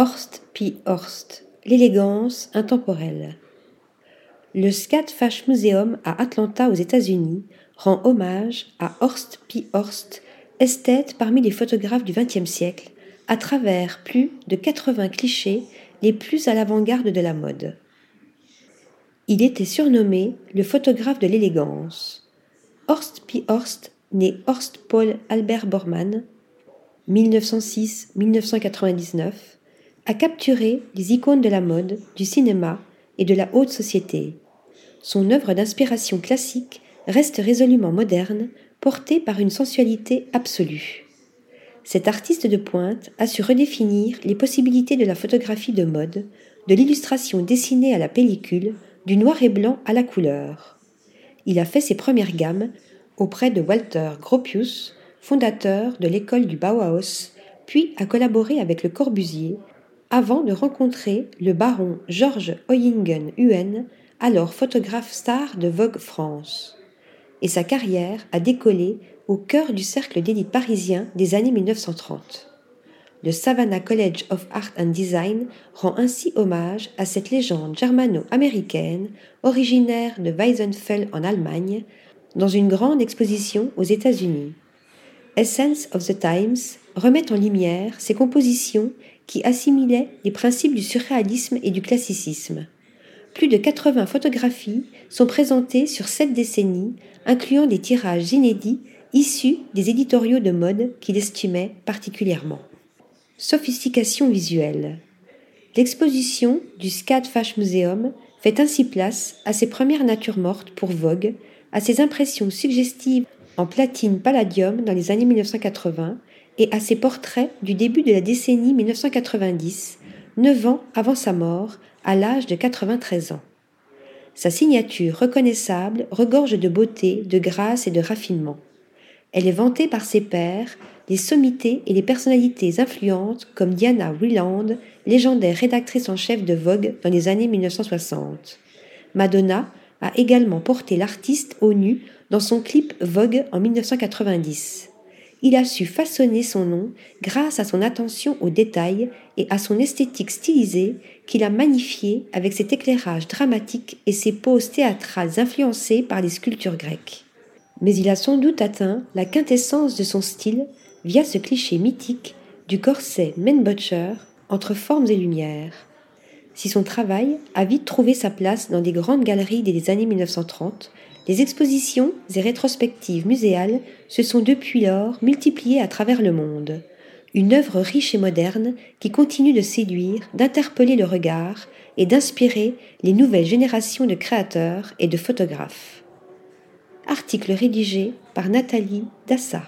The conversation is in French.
Horst P. Horst, l'élégance intemporelle. Le Scat Fash Museum à Atlanta aux États-Unis rend hommage à Horst P. Horst, esthète parmi les photographes du XXe siècle, à travers plus de 80 clichés les plus à l'avant-garde de la mode. Il était surnommé le photographe de l'élégance. Horst P. Horst, né Horst Paul Albert Bormann, 1906-1999, a capturé les icônes de la mode, du cinéma et de la haute société. Son œuvre d'inspiration classique reste résolument moderne, portée par une sensualité absolue. Cet artiste de pointe a su redéfinir les possibilités de la photographie de mode, de l'illustration dessinée à la pellicule, du noir et blanc à la couleur. Il a fait ses premières gammes auprès de Walter Gropius, fondateur de l'école du Bauhaus, puis a collaboré avec Le Corbusier avant de rencontrer le baron Georges Oyingen-Huen, alors photographe star de Vogue France. Et sa carrière a décollé au cœur du cercle d'élite parisien des années 1930. Le Savannah College of Art and Design rend ainsi hommage à cette légende germano-américaine originaire de Weisenfeld en Allemagne dans une grande exposition aux États-Unis. Essence of the Times remet en lumière ses compositions qui assimilaient les principes du surréalisme et du classicisme. Plus de 80 photographies sont présentées sur sept décennies, incluant des tirages inédits issus des éditoriaux de mode qu'il estimait particulièrement. Sophistication visuelle. L'exposition du SCAD Fash Museum fait ainsi place à ses premières natures mortes pour Vogue, à ses impressions suggestives en platine palladium dans les années 1980 et à ses portraits du début de la décennie 1990, neuf ans avant sa mort, à l'âge de 93 ans. Sa signature reconnaissable regorge de beauté, de grâce et de raffinement. Elle est vantée par ses pairs, les sommités et les personnalités influentes comme Diana Wieland, légendaire rédactrice en chef de Vogue dans les années 1960. Madonna a également porté l'artiste au nu dans son clip Vogue en 1990 il a su façonner son nom grâce à son attention aux détails et à son esthétique stylisée qu'il a magnifiée avec cet éclairage dramatique et ses poses théâtrales influencées par les sculptures grecques. Mais il a sans doute atteint la quintessence de son style via ce cliché mythique du corset men butcher entre formes et lumières. Si son travail a vite trouvé sa place dans des grandes galeries des années 1930, les expositions et rétrospectives muséales se sont depuis lors multipliées à travers le monde. Une œuvre riche et moderne qui continue de séduire, d'interpeller le regard et d'inspirer les nouvelles générations de créateurs et de photographes. Article rédigé par Nathalie Dassa.